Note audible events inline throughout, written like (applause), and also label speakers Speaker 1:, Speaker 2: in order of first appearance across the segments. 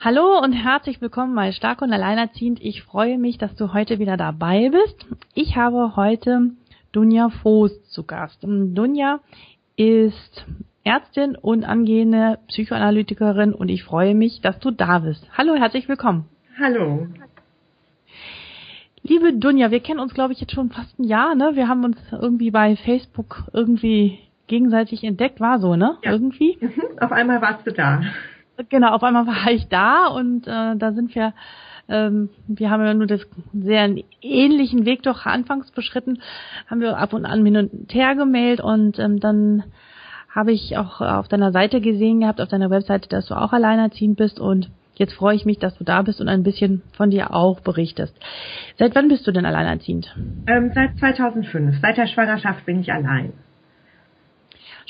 Speaker 1: Hallo und herzlich willkommen bei Stark und Alleinerziehend. Ich freue mich, dass du heute wieder dabei bist. Ich habe heute Dunja Voß zu Gast. Dunja ist Ärztin und angehende Psychoanalytikerin und ich freue mich, dass du da bist. Hallo, herzlich willkommen.
Speaker 2: Hallo.
Speaker 1: Liebe Dunja, wir kennen uns, glaube ich, jetzt schon fast ein Jahr, ne? Wir haben uns irgendwie bei Facebook irgendwie gegenseitig entdeckt, war so, ne?
Speaker 2: Ja.
Speaker 1: Irgendwie.
Speaker 2: Mhm. Auf einmal warst du da.
Speaker 1: Genau, auf einmal (laughs) war ich da und äh, da sind wir, ähm, wir haben ja nur das sehr ähnlichen Weg doch anfangs beschritten, haben wir ab und an hin und her gemailt und ähm, dann habe ich auch auf deiner Seite gesehen gehabt, auf deiner Webseite, dass du auch alleinerziehend bist und jetzt freue ich mich, dass du da bist und ein bisschen von dir auch berichtest. Seit wann bist du denn alleinerziehend?
Speaker 2: Ähm, seit 2005. Seit der Schwangerschaft bin ich allein.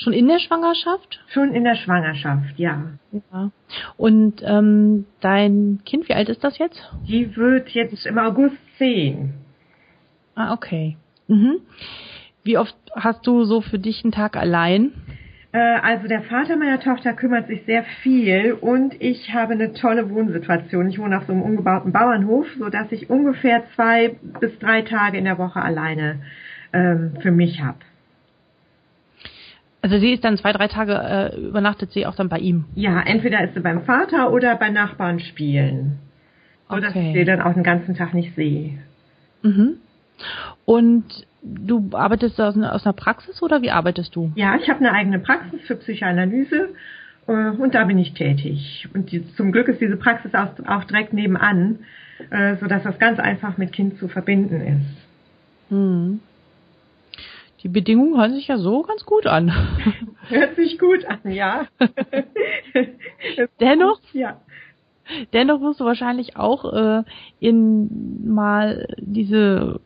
Speaker 1: Schon in der Schwangerschaft?
Speaker 2: Schon in der Schwangerschaft, ja.
Speaker 1: Ja. Und ähm, dein Kind, wie alt ist das jetzt?
Speaker 2: Die wird jetzt im August 10.
Speaker 1: Ah, okay. Mhm. Wie oft hast du so für dich einen Tag allein?
Speaker 2: Äh, also der Vater meiner Tochter kümmert sich sehr viel und ich habe eine tolle Wohnsituation. Ich wohne auf so einem umgebauten Bauernhof, sodass ich ungefähr zwei bis drei Tage in der Woche alleine ähm, für mich habe.
Speaker 1: Also sie ist dann zwei, drei Tage, äh, übernachtet sie auch dann bei ihm?
Speaker 2: Ja, entweder ist sie beim Vater oder bei Nachbarn spielen. So dass
Speaker 1: Okay.
Speaker 2: ich sie dann auch den ganzen Tag nicht sehe.
Speaker 1: Mhm. Und du arbeitest aus, einer- aus einer Praxis oder wie arbeitest du?
Speaker 2: Ja, ich habe eine eigene Praxis für Psychoanalyse äh, und da bin ich tätig. Und die, zum Glück ist diese Praxis auch, auch direkt nebenan, äh, sodass das ganz einfach mit Kind zu verbinden ist.
Speaker 1: Hm. Die Bedingungen hören sich ja so ganz gut an. (laughs)
Speaker 2: Hört sich gut an, ja. (laughs)
Speaker 1: Dennoch,
Speaker 2: Ja.
Speaker 1: dennoch wirst du wahrscheinlich auch äh, in mal diese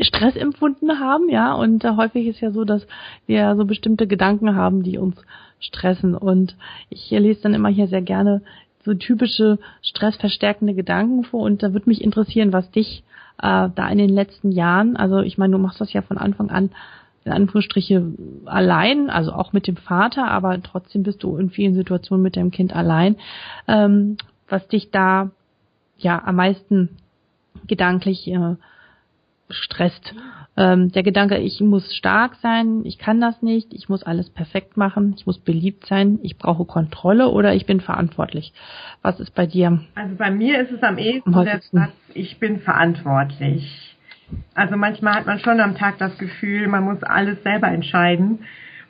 Speaker 1: Stress empfunden haben, ja. Und äh, häufig ist ja so, dass wir so bestimmte Gedanken haben, die uns stressen. Und ich lese dann immer hier sehr gerne so typische stressverstärkende Gedanken vor. Und da würde mich interessieren, was dich äh, da in den letzten Jahren, also ich meine, du machst das ja von Anfang an in Anführungsstriche allein, also auch mit dem Vater, aber trotzdem bist du in vielen Situationen mit deinem Kind allein. Ähm, was dich da ja am meisten gedanklich äh, stresst. Ähm, der Gedanke, ich muss stark sein, ich kann das nicht, ich muss alles perfekt machen, ich muss beliebt sein, ich brauche Kontrolle oder ich bin verantwortlich. Was ist bei dir?
Speaker 2: Also bei mir ist es am ehesten
Speaker 1: Am
Speaker 2: der. Satz, ich bin verantwortlich. Also manchmal hat man schon am Tag das Gefühl, man muss alles selber entscheiden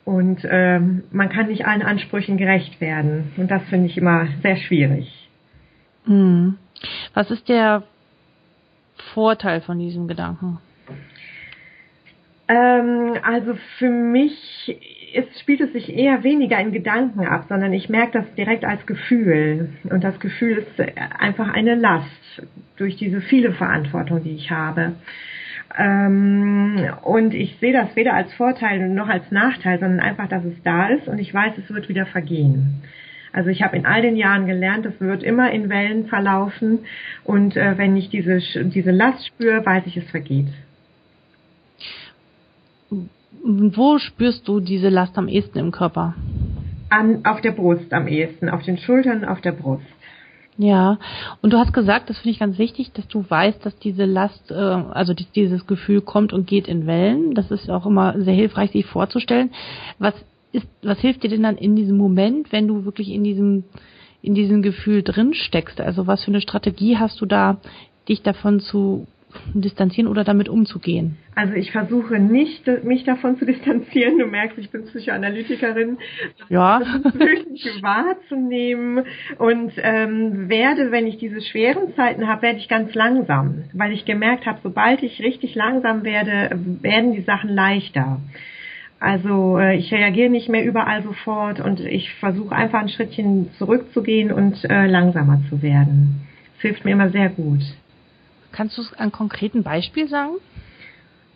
Speaker 2: und ähm, man kann nicht allen Ansprüchen gerecht werden. Und das finde ich immer sehr schwierig.
Speaker 1: Hm. Was ist der Vorteil von diesem Gedanken?
Speaker 2: Ähm, also für mich ist, spielt es sich eher weniger in Gedanken ab, sondern ich merke das direkt als Gefühl. Und das Gefühl ist einfach eine Last durch diese viele Verantwortung, die ich habe. Ähm, und ich sehe das weder als Vorteil noch als Nachteil, sondern einfach, dass es da ist und ich weiß, es wird wieder vergehen. Also ich habe in all den Jahren gelernt, es wird immer in Wellen verlaufen und äh, wenn ich diese, diese Last spüre, weiß ich, es vergeht.
Speaker 1: Wo spürst du diese Last am ehesten im Körper?
Speaker 2: An, auf der Brust am ehesten, auf den Schultern, auf der Brust.
Speaker 1: Ja, und du hast gesagt, das finde ich ganz wichtig, dass du weißt, dass diese Last, äh, also die, dieses Gefühl kommt und geht in Wellen. Das ist auch immer sehr hilfreich, sich vorzustellen. Was ist, was hilft dir denn dann in diesem Moment, wenn du wirklich in diesem, in diesem Gefühl drin steckst? Also was für eine Strategie hast du da, dich davon zu distanzieren oder damit umzugehen?
Speaker 2: Also ich versuche nicht, mich davon zu (laughs) distanzieren. Du merkst, ich bin Psychoanalytikerin.
Speaker 1: Ja.
Speaker 2: Wirklich wahrzunehmen und ähm, werde, wenn ich diese schweren Zeiten habe, werde ich ganz langsam, weil ich gemerkt habe, sobald ich richtig langsam werde, werden die Sachen leichter. Also äh, ich reagiere nicht mehr überall sofort und ich versuche einfach ein Schrittchen zurückzugehen und äh, langsamer zu werden. Das hilft mir immer sehr gut.
Speaker 1: Kannst du ein konkreten Beispiel sagen?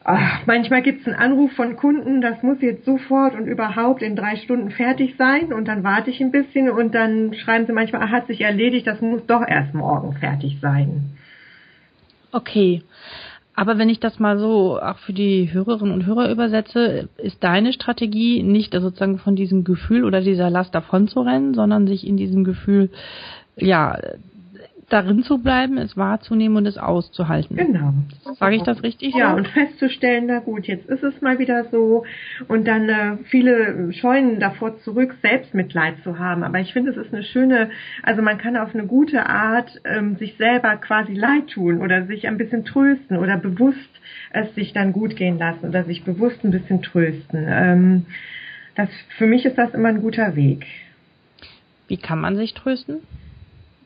Speaker 2: Ach, manchmal gibt es einen Anruf von Kunden, das muss jetzt sofort und überhaupt in drei Stunden fertig sein und dann warte ich ein bisschen und dann schreiben sie manchmal, ach, hat sich erledigt, das muss doch erst morgen fertig sein.
Speaker 1: Okay. Aber wenn ich das mal so auch für die Hörerinnen und Hörer übersetze, ist deine Strategie nicht sozusagen von diesem Gefühl oder dieser Last davon zu rennen, sondern sich in diesem Gefühl ja darin zu bleiben, es wahrzunehmen und es auszuhalten.
Speaker 2: Genau.
Speaker 1: Sage ich das richtig?
Speaker 2: Ja, so? und festzustellen, na gut, jetzt ist es mal wieder so. Und dann äh, viele scheuen davor zurück, Selbstmitleid zu haben. Aber ich finde, es ist eine schöne, also man kann auf eine gute Art ähm, sich selber quasi leid tun oder sich ein bisschen trösten oder bewusst es sich dann gut gehen lassen oder sich bewusst ein bisschen trösten. Ähm, das, für mich ist das immer ein guter Weg.
Speaker 1: Wie kann man sich trösten?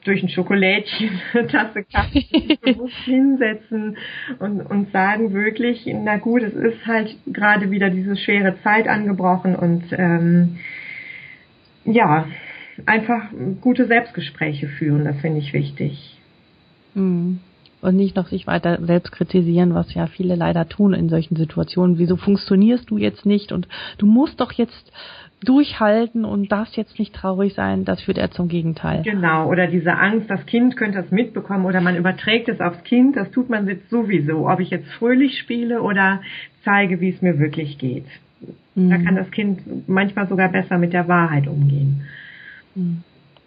Speaker 2: Durch ein Schokolädchen, (laughs) eine Tasse Kaffee (laughs) hinsetzen und, und sagen wirklich, na gut, es ist halt gerade wieder diese schwere Zeit angebrochen und ähm, ja, einfach gute Selbstgespräche führen, das finde ich wichtig.
Speaker 1: Mhm. Und nicht noch sich weiter selbst kritisieren, was ja viele leider tun in solchen Situationen. Wieso funktionierst du jetzt nicht? Und du musst doch jetzt durchhalten und darfst jetzt nicht traurig sein, das führt er zum Gegenteil.
Speaker 2: Genau, oder diese Angst, das Kind könnte das mitbekommen oder man überträgt es aufs Kind, das tut man jetzt sowieso, ob ich jetzt fröhlich spiele oder zeige, wie es mir wirklich geht. Mhm. Da kann das Kind manchmal sogar besser mit der Wahrheit umgehen.
Speaker 1: Mhm.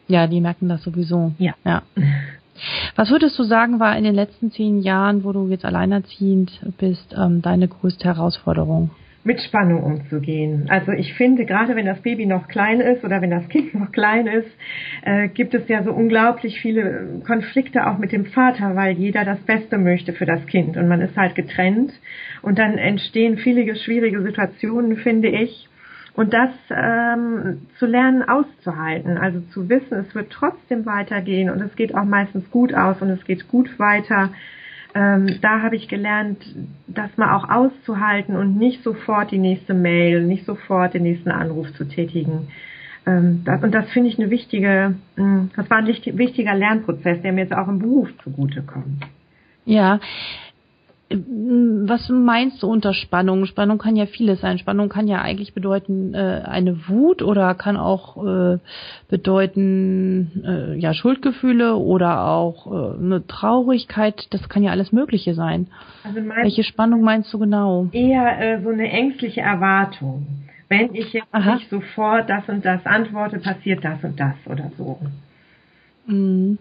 Speaker 1: Ja, die merken das sowieso.
Speaker 2: Ja.
Speaker 1: ja. Was würdest du sagen, war in den letzten zehn Jahren, wo du jetzt alleinerziehend bist, ähm, deine größte Herausforderung?
Speaker 2: Mit Spannung umzugehen. Also ich finde, gerade wenn das Baby noch klein ist oder wenn das Kind (laughs) noch klein ist, äh, gibt es ja so unglaublich viele Konflikte auch mit dem Vater, weil jeder das Beste möchte für das Kind und man ist halt getrennt und dann entstehen viele schwierige Situationen, finde ich. Und das ähm, zu lernen auszuhalten, also zu wissen, es wird trotzdem weitergehen und es geht auch meistens gut aus und es geht gut weiter ähm, da habe ich gelernt, das mal auch auszuhalten und nicht sofort die nächste Mail, nicht sofort den nächsten Anruf zu tätigen. Ähm, das, und das finde ich eine wichtige, mh, hm, das war ein wichtiger Lernprozess, der mir jetzt auch im Beruf zugute kommt.
Speaker 1: Ja, was meinst du unter Spannung? Spannung kann ja vieles sein. Spannung kann ja eigentlich bedeuten äh, eine Wut oder kann auch äh, bedeuten äh, ja Schuldgefühle oder auch äh, eine Traurigkeit. Das kann ja alles Mögliche sein. Also Welche Spannung meinst du genau?
Speaker 2: Eher äh, so eine ängstliche Erwartung. Wenn ich jetzt Aha. nicht sofort das und das antworte, passiert das und das oder so.
Speaker 1: Mhm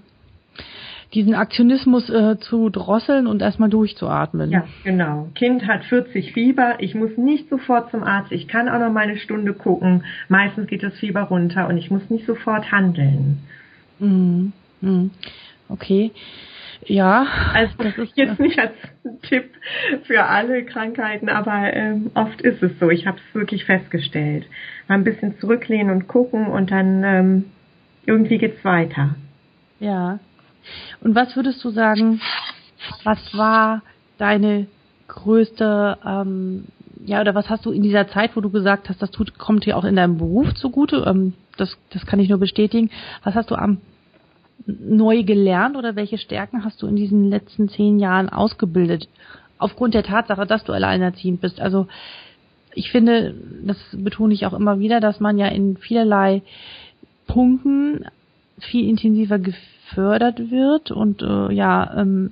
Speaker 1: diesen Aktionismus äh, zu drosseln und erstmal durchzuatmen.
Speaker 2: Ja, genau. Kind hat 40 Fieber, ich muss nicht sofort zum Arzt, ich kann auch noch mal eine Stunde gucken. Meistens geht das Fieber runter und ich muss nicht sofort handeln.
Speaker 1: Mhm. Mhm. Okay. Ja,
Speaker 2: also das ist jetzt nicht als Tipp für alle Krankheiten, aber ähm, oft ist es so. Ich habe es wirklich festgestellt. Mal ein bisschen zurücklehnen und gucken und dann ähm, irgendwie geht's weiter.
Speaker 1: Ja, und was würdest du sagen, was war deine größte, ähm, ja, oder was hast du in dieser Zeit, wo du gesagt hast, das tut, kommt dir auch in deinem Beruf zugute, ähm, das, das kann ich nur bestätigen, was hast du am neu gelernt oder welche Stärken hast du in diesen letzten zehn Jahren ausgebildet? Aufgrund der Tatsache, dass du alleinerziehend bist. Also ich finde, das betone ich auch immer wieder, dass man ja in vielerlei Punkten viel intensiver gefördert wird und äh, ja, ähm,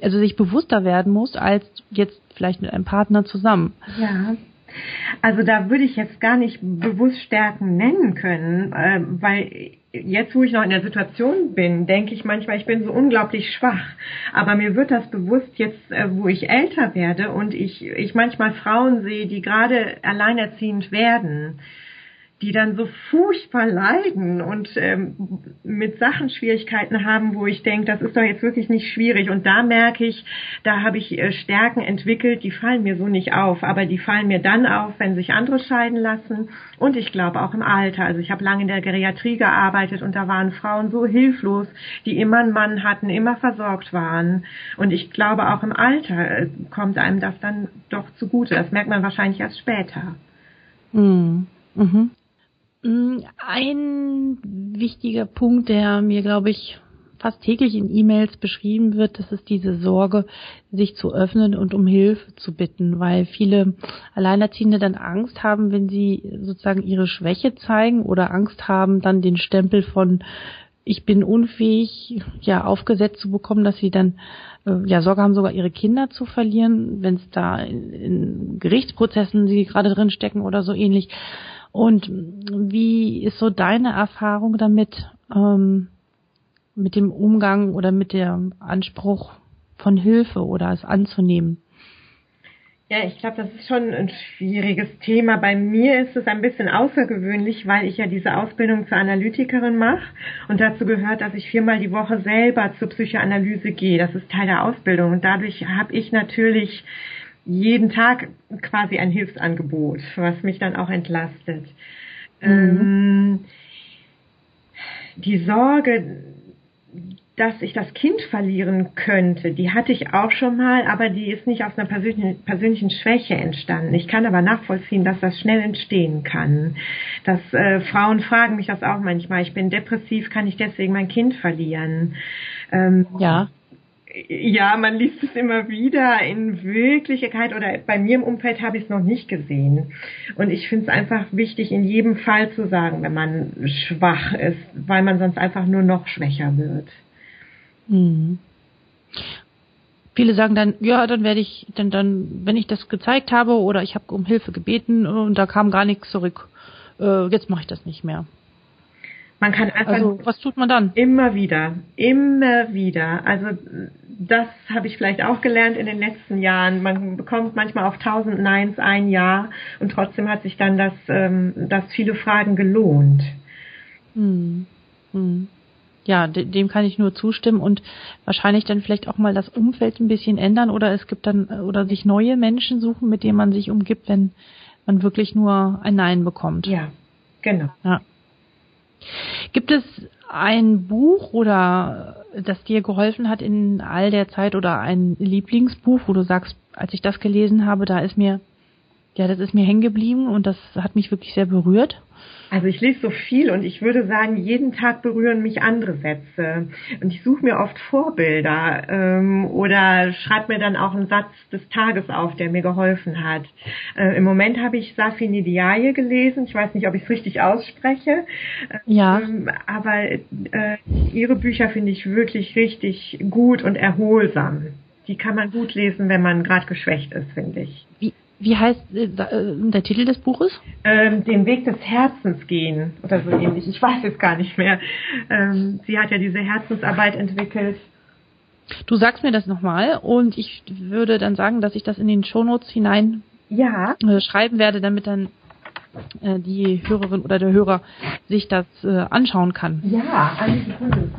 Speaker 1: also sich bewusster werden muss als jetzt vielleicht mit einem Partner zusammen.
Speaker 2: Ja. Also da würde ich jetzt gar nicht bewusst Stärken nennen können, äh, weil jetzt, wo ich noch in der Situation bin, denke ich manchmal, ich bin so unglaublich schwach. Aber mir wird das bewusst jetzt, äh, wo ich älter werde und ich, ich manchmal Frauen sehe, die gerade alleinerziehend werden die dann so furchtbar leiden und ähm, mit Sachen Schwierigkeiten haben, wo ich denke, das ist doch jetzt wirklich nicht schwierig. Und da merke ich, da habe ich äh, Stärken entwickelt, die fallen mir so nicht auf, aber die fallen mir dann auf, wenn sich andere scheiden lassen. Und ich glaube auch im Alter. Also ich habe lange in der Geriatrie gearbeitet und da waren Frauen so hilflos, die immer einen Mann hatten, immer versorgt waren. Und ich glaube auch im Alter äh, kommt einem das dann doch zugute. Das merkt man wahrscheinlich erst später.
Speaker 1: Mhm. Mhm. Ein wichtiger Punkt, der mir, glaube ich, fast täglich in E-Mails beschrieben wird, das ist diese Sorge, sich zu öffnen und um Hilfe zu bitten, weil viele Alleinerziehende dann Angst haben, wenn sie sozusagen ihre Schwäche zeigen oder Angst haben, dann den Stempel von ich bin unfähig, ja, aufgesetzt zu bekommen, dass sie dann äh, ja Sorge haben, sogar ihre Kinder zu verlieren, wenn es da in, in Gerichtsprozessen sie gerade drin stecken oder so ähnlich. Und wie ist so deine Erfahrung damit? Ähm, mit dem Umgang oder mit dem Anspruch von Hilfe oder es anzunehmen?
Speaker 2: Ja, ich glaube, das ist schon ein schwieriges Thema. Bei mir ist es ein bisschen außergewöhnlich, weil ich ja diese Ausbildung zur Analytikerin mache und dazu gehört, dass ich viermal die Woche selber zur Psychoanalyse gehe. Das ist Teil der Ausbildung und dadurch habe ich natürlich jeden Tag quasi ein Hilfsangebot, was mich dann auch entlastet. Mhm. Ähm, die Sorge, dass ich das Kind verlieren könnte, die hatte ich auch schon mal, aber die ist nicht aus einer persönlichen, persönlichen Schwäche entstanden. Ich kann aber nachvollziehen, dass das schnell entstehen kann. Dass äh, Frauen fragen mich das auch manchmal. Ich bin depressiv, kann ich deswegen mein Kind verlieren?
Speaker 1: Ähm, ja.
Speaker 2: Ja, man liest es immer wieder. In Wirklichkeit oder bei mir im Umfeld habe ich es noch nicht gesehen. Und ich finde es einfach wichtig, in jedem Fall zu sagen, wenn man schwach ist, weil man sonst einfach nur noch schwächer wird.
Speaker 1: Mhm. Viele sagen dann, ja, dann werde ich, dann, dann, wenn ich das gezeigt habe oder ich habe um Hilfe gebeten und da kam gar nichts zurück, äh, jetzt mache ich das nicht mehr.
Speaker 2: Man kann einfach.
Speaker 1: Also, was tut man dann?
Speaker 2: Immer wieder, immer wieder. Also, das habe ich vielleicht auch gelernt in den letzten Jahren. Man bekommt manchmal auf tausend Neins ein Jahr und trotzdem hat sich dann das, ähm, das viele Fragen gelohnt.
Speaker 1: Hm. Hm ja, dem kann ich nur zustimmen und wahrscheinlich dann vielleicht auch mal das Umfeld ein bisschen ändern oder es gibt dann oder sich neue Menschen suchen, mit denen man sich umgibt, wenn man wirklich nur ein Nein bekommt.
Speaker 2: Ja, genau.
Speaker 1: Ja. Gibt es ein Buch oder das dir geholfen hat in all der Zeit oder ein Lieblingsbuch, wo du sagst, als ich das gelesen habe, da ist mir ja, das ist mir hängen geblieben und das hat mich wirklich sehr berührt.
Speaker 2: Also ich lese so viel und ich würde sagen, jeden Tag berühren mich andere Sätze. Und ich suche mir oft Vorbilder ähm, oder schreibe mir dann auch einen Satz des Tages auf, der mir geholfen hat. Äh, Im Moment habe ich Safi Nidiaye gelesen. Ich weiß nicht, ob ich es richtig ausspreche.
Speaker 1: Ja.
Speaker 2: Ähm, aber äh, ihre Bücher finde ich wirklich richtig gut und erholsam. Die kann man gut lesen, wenn man gerade geschwächt ist, finde ich.
Speaker 1: Wie, wie heißt äh, äh, der Titel des Buches?
Speaker 2: Ähm, den Weg des Herzens gehen oder so ähnlich. Ich weiß es gar nicht mehr. Ähm, sie hat ja diese Herzensarbeit entwickelt.
Speaker 1: Du sagst mir das nochmal und ich würde dann sagen, dass ich das in den Shownotes hinein
Speaker 2: ja.
Speaker 1: äh, schreiben werde, damit dann äh, die Hörerin oder der Hörer sich das anschauen kann.
Speaker 2: Ja, eine Sekunde.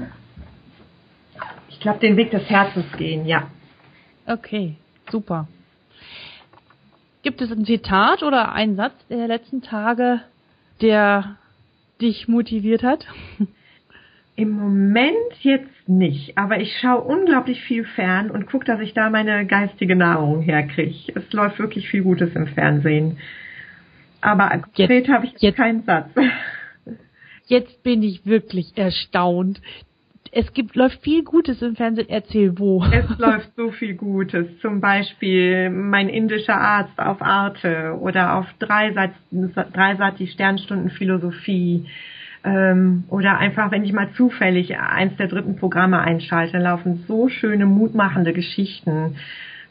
Speaker 2: Ich glaube, den Weg des Herzens gehen, ja.
Speaker 1: Okay, super. Gibt es ein Zitat oder einen Satz der letzten Tage, der dich motiviert hat? (laughs)
Speaker 2: Im Moment jetzt nicht, aber ich schaue unglaublich viel fern und gucke, dass ich da meine geistige Nahrung herkriege. Es läuft wirklich viel Gutes im Fernsehen. Aber konkret habe ich jetzt, jetzt keinen Satz. (laughs)
Speaker 1: Jetzt bin ich wirklich erstaunt es gibt, läuft viel Gutes im Fernsehen. Erzähl wo.
Speaker 2: Es läuft so viel Gutes. Zum Beispiel mein indischer Arzt auf Arte oder auf Dreisat, Dreisat die Sternstunden Philosophie. Ähm, oder einfach, wenn ich mal zufällig eins der dritten Programme einschalte, laufen so schöne, mutmachende Geschichten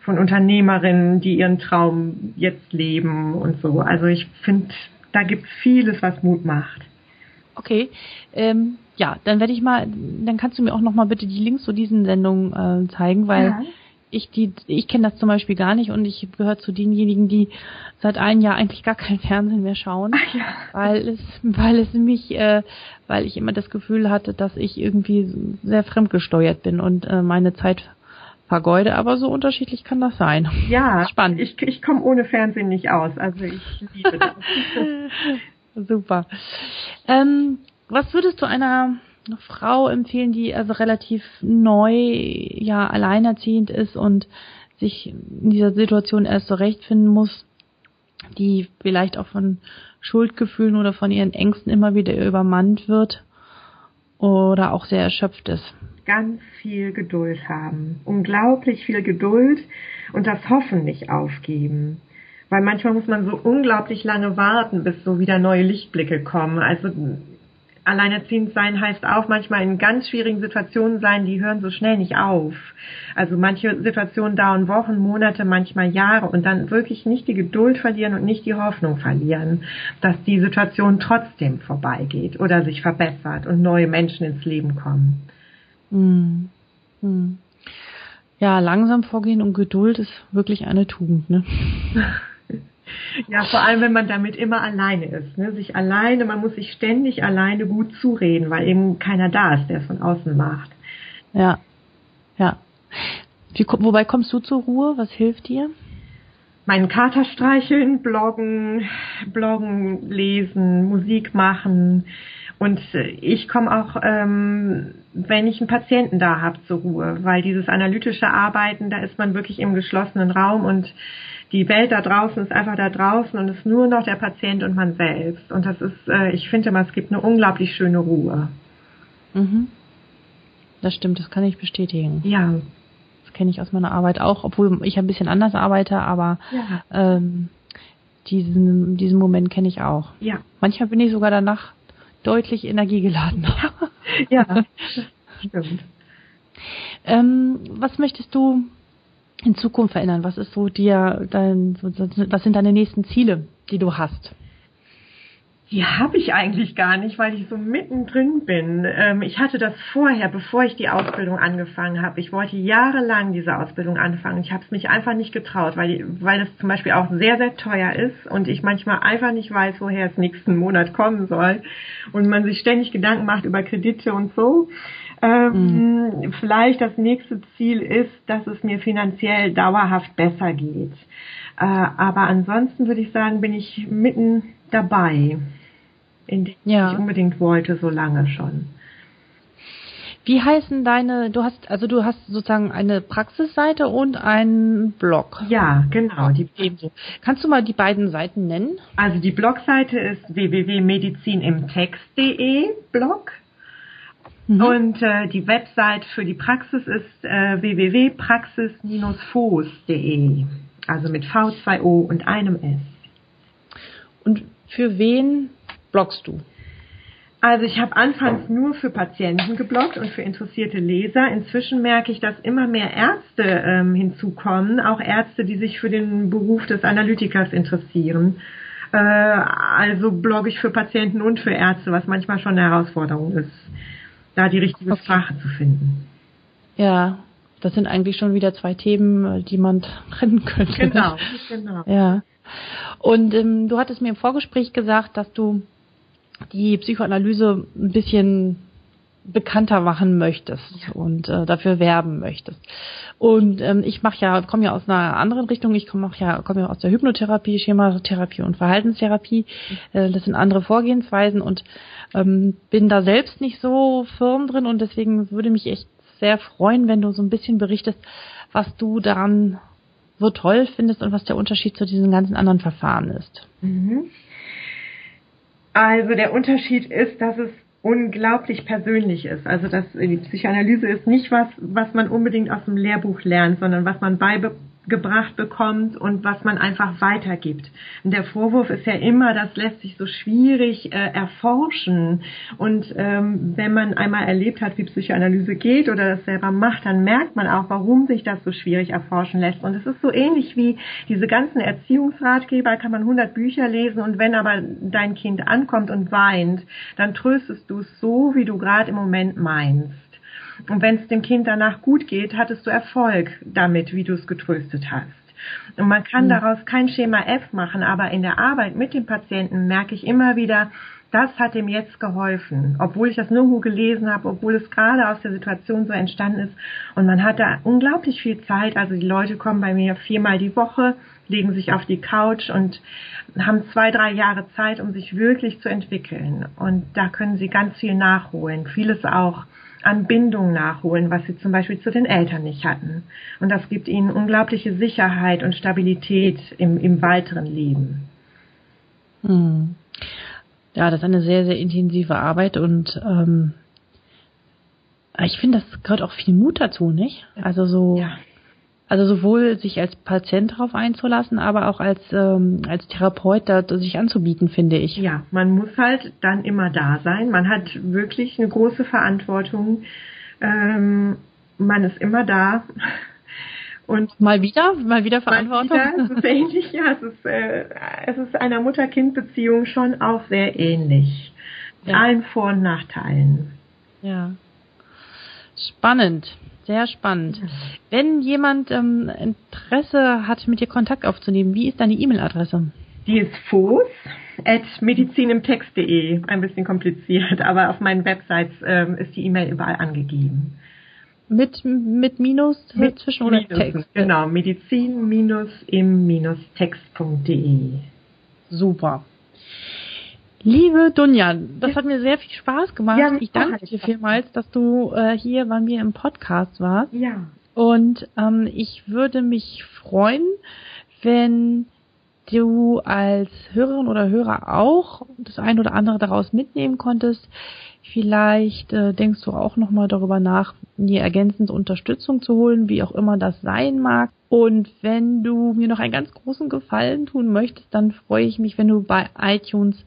Speaker 2: von Unternehmerinnen, die ihren Traum jetzt leben und so. Also ich finde, da gibt's vieles, was Mut macht.
Speaker 1: Okay. Ähm, ja, dann werde ich mal, dann kannst du mir auch noch mal bitte die Links zu diesen Sendungen äh, zeigen, weil ja. ich die, ich kenne das zum Beispiel gar nicht und ich gehöre zu denjenigen, die seit einem Jahr eigentlich gar kein Fernsehen mehr schauen,
Speaker 2: ja.
Speaker 1: weil es, weil es mich, äh, weil ich immer das Gefühl hatte, dass ich irgendwie sehr fremdgesteuert bin und äh, meine Zeit vergeude, aber so unterschiedlich kann das sein.
Speaker 2: Ja, (laughs) spannend. Ich, ich komme ohne Fernsehen nicht aus, also ich liebe das. (laughs)
Speaker 1: Super. Ähm, was würdest du einer Frau empfehlen, die also relativ neu, ja, alleinerziehend ist und sich in dieser Situation erst zurechtfinden muss, die vielleicht auch von Schuldgefühlen oder von ihren Ängsten immer wieder übermannt wird oder auch sehr erschöpft ist.
Speaker 2: Ganz viel Geduld haben. Unglaublich viel Geduld und das Hoffen nicht aufgeben. Weil manchmal muss man so unglaublich lange warten, bis so wieder neue Lichtblicke kommen. Also alleinerziehend sein heißt auch manchmal in ganz schwierigen Situationen sein, die hören so schnell nicht auf. Also manche Situationen dauern Wochen, Monate, manchmal Jahre und dann wirklich nicht die Geduld verlieren und nicht die Hoffnung verlieren, dass die Situation trotzdem vorbeigeht oder sich verbessert und neue Menschen ins Leben kommen.
Speaker 1: Hm. Hm. Ja, langsam vorgehen und Geduld ist wirklich eine Tugend, ne? (laughs)
Speaker 2: Ja, vor allem, wenn man damit immer alleine ist. Ne? Sich alleine, man muss sich ständig alleine gut zureden, weil eben keiner da ist, der es von außen macht.
Speaker 1: Ja, ja. Wie, wobei kommst du zur Ruhe? Was hilft dir?
Speaker 2: Meinen Kater streicheln, bloggen, bloggen, lesen, Musik machen. Und ich komme auch, ähm, wenn ich einen Patienten da habe, zur Ruhe, weil dieses analytische Arbeiten, da ist man wirklich im geschlossenen Raum und die Welt da draußen ist einfach da draußen und ist nur noch der Patient und man selbst. Und das ist, äh, ich finde immer, es gibt eine unglaublich schöne Ruhe.
Speaker 1: Mhm. Das stimmt, das kann ich bestätigen.
Speaker 2: Ja.
Speaker 1: Das kenne ich aus meiner Arbeit auch, obwohl ich ein bisschen anders arbeite, aber ja. ähm, diesen, diesen Moment kenne ich auch.
Speaker 2: Ja.
Speaker 1: Manchmal bin ich sogar danach deutlich energiegeladen.
Speaker 2: ja, (laughs) stimmt.
Speaker 1: Ähm, was möchtest du in Zukunft verändern? Was ist so dir dein, was sind deine nächsten Ziele, die du hast?
Speaker 2: Die habe ich eigentlich gar nicht, weil ich so mittendrin bin. Ähm, ich hatte das vorher, bevor ich die Ausbildung angefangen habe. Ich wollte jahrelang diese Ausbildung anfangen. Ich habe es mich einfach nicht getraut, weil, weil es zum Beispiel auch sehr, sehr teuer ist und ich manchmal einfach nicht weiß, woher es nächsten Monat kommen soll und man sich ständig Gedanken macht über Kredite und so. Ähm, mhm. Vielleicht das nächste Ziel ist, dass es mir finanziell dauerhaft besser geht. Äh, aber ansonsten würde ich sagen, bin ich mitten dabei, in dem ja. ich unbedingt wollte, so lange schon.
Speaker 1: Wie heißen deine, du hast, also du hast sozusagen eine Praxisseite und einen Blog.
Speaker 2: Ja, genau.
Speaker 1: Die, Ebenso. Kannst du mal die beiden Seiten nennen?
Speaker 2: Also die Blogseite ist www.medizinimtext.de Blog Mhm. Und äh, die Website für die Praxis ist äh, www.praxis-foos.de. Also mit V, zwei O und einem S.
Speaker 1: Und für wen bloggst du?
Speaker 2: Also ich habe anfangs nur für Patienten gebloggt und für interessierte Leser. Inzwischen merke ich, dass immer mehr Ärzte ähm, hinzukommen, auch Ärzte, die sich für den Beruf des Analytikers interessieren. Äh, also blogge ich für Patienten und für Ärzte, was manchmal schon eine Herausforderung ist da die richtige okay. Sprache zu finden.
Speaker 1: Ja, das sind eigentlich schon wieder zwei Themen, die man trennen könnte.
Speaker 2: Genau, (laughs) genau.
Speaker 1: Ja. Und ähm, du hattest mir im Vorgespräch gesagt, dass du die Psychoanalyse ein bisschen bekannter machen möchtest und äh, dafür werben möchtest. Und ähm, ich mache ja, komme ja aus einer anderen Richtung. Ich komme ja, komme ja aus der Hypnotherapie, Schematherapie und Verhaltenstherapie. Äh, das sind andere Vorgehensweisen und ähm, bin da selbst nicht so firm drin und deswegen würde mich echt sehr freuen, wenn du so ein bisschen berichtest, was du daran so toll findest und was der Unterschied zu diesen ganzen anderen Verfahren ist.
Speaker 2: Mhm. Also der Unterschied ist, dass es unglaublich persönlich ist. Also dass die Psychoanalyse ist nicht was, was man unbedingt aus dem Lehrbuch lernt, sondern was man beibe gebracht bekommt und was man einfach weitergibt. Und der Vorwurf ist ja immer, das lässt sich so schwierig äh, erforschen. Und ähm, wenn man einmal erlebt hat, wie Psychoanalyse geht oder das selber macht, dann merkt man auch, warum sich das so schwierig erforschen lässt. Und es ist so ähnlich wie diese ganzen Erziehungsratgeber, kann man 100 Bücher lesen und wenn aber dein Kind ankommt und weint, dann tröstest du es so, wie du gerade im Moment meinst. Und wenn es dem Kind danach gut geht, hattest du Erfolg damit, wie du es getröstet hast. Und man kann mhm. daraus kein Schema F machen, aber in der Arbeit mit dem Patienten merke ich immer wieder, das hat ihm jetzt geholfen, obwohl ich das nirgendwo gelesen habe, obwohl es gerade aus der Situation so entstanden ist. Und man hat da unglaublich viel Zeit. Also die Leute kommen bei mir viermal die Woche, legen sich auf die Couch und haben zwei, drei Jahre Zeit, um sich wirklich zu entwickeln. Und da können sie ganz viel nachholen. Vieles auch an Bindung nachholen, was sie zum Beispiel zu den Eltern nicht hatten. Und das gibt ihnen unglaubliche Sicherheit und Stabilität im, im weiteren Leben.
Speaker 1: Hm. Ja, das ist eine sehr, sehr intensive Arbeit und ähm, ich finde, das gehört auch viel Mut dazu, nicht? Also so, ja. Also sowohl sich als Patient darauf einzulassen, aber auch als ähm, als Therapeut da sich anzubieten, finde ich.
Speaker 2: Ja, man muss halt dann immer da sein. Man hat wirklich eine große Verantwortung. Ähm, man ist immer da. (laughs)
Speaker 1: Und mal wieder, mal wieder Verantwortung. Mal wieder,
Speaker 2: es ist (laughs) ähnlich, ja, es ist, äh, es ist einer Mutter-Kind-Beziehung schon auch sehr ähnlich. Mit ja. allen Vor- und Nachteilen.
Speaker 1: Ja. Spannend, sehr spannend. Wenn jemand ähm, Interesse hat, mit dir Kontakt aufzunehmen, wie ist deine E-Mail-Adresse?
Speaker 2: Die ist fos at medizinimtext.de. Ein bisschen kompliziert, aber auf meinen Websites ähm, ist die E-Mail überall angegeben.
Speaker 1: Mit, mit Minus
Speaker 2: mit zwischen oder Minus, Text? Genau, medizin-im-text.de.
Speaker 1: Super. Liebe Dunja, das hat mir sehr viel Spaß gemacht. Ja, ich danke dir vielmals, dass du äh, hier bei mir im Podcast warst.
Speaker 2: Ja.
Speaker 1: Und ähm, ich würde mich freuen, wenn du als Hörerin oder Hörer auch das ein oder andere daraus mitnehmen konntest. Vielleicht äh, denkst du auch nochmal darüber nach, dir ergänzend Unterstützung zu holen, wie auch immer das sein mag. Und wenn du mir noch einen ganz großen Gefallen tun möchtest, dann freue ich mich, wenn du bei iTunes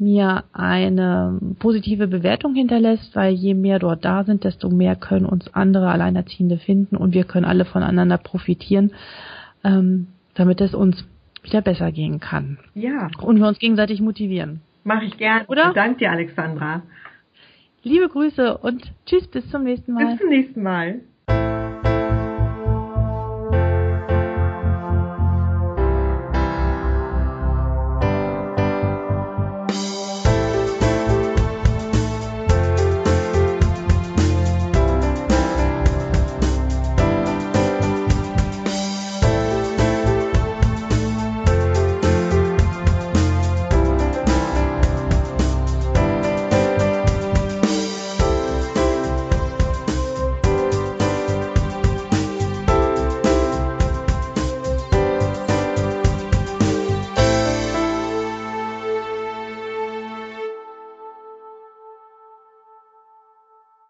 Speaker 1: mir eine positive Bewertung hinterlässt, weil je mehr dort da sind, desto mehr können uns andere Alleinerziehende finden und wir können alle voneinander profitieren, ähm, damit es uns wieder besser gehen kann.
Speaker 2: Ja.
Speaker 1: Und wir uns gegenseitig motivieren.
Speaker 2: Mache ich gern. Oder? Danke dir, Alexandra.
Speaker 1: Liebe Grüße und tschüss, bis zum nächsten Mal.
Speaker 2: Bis zum nächsten Mal.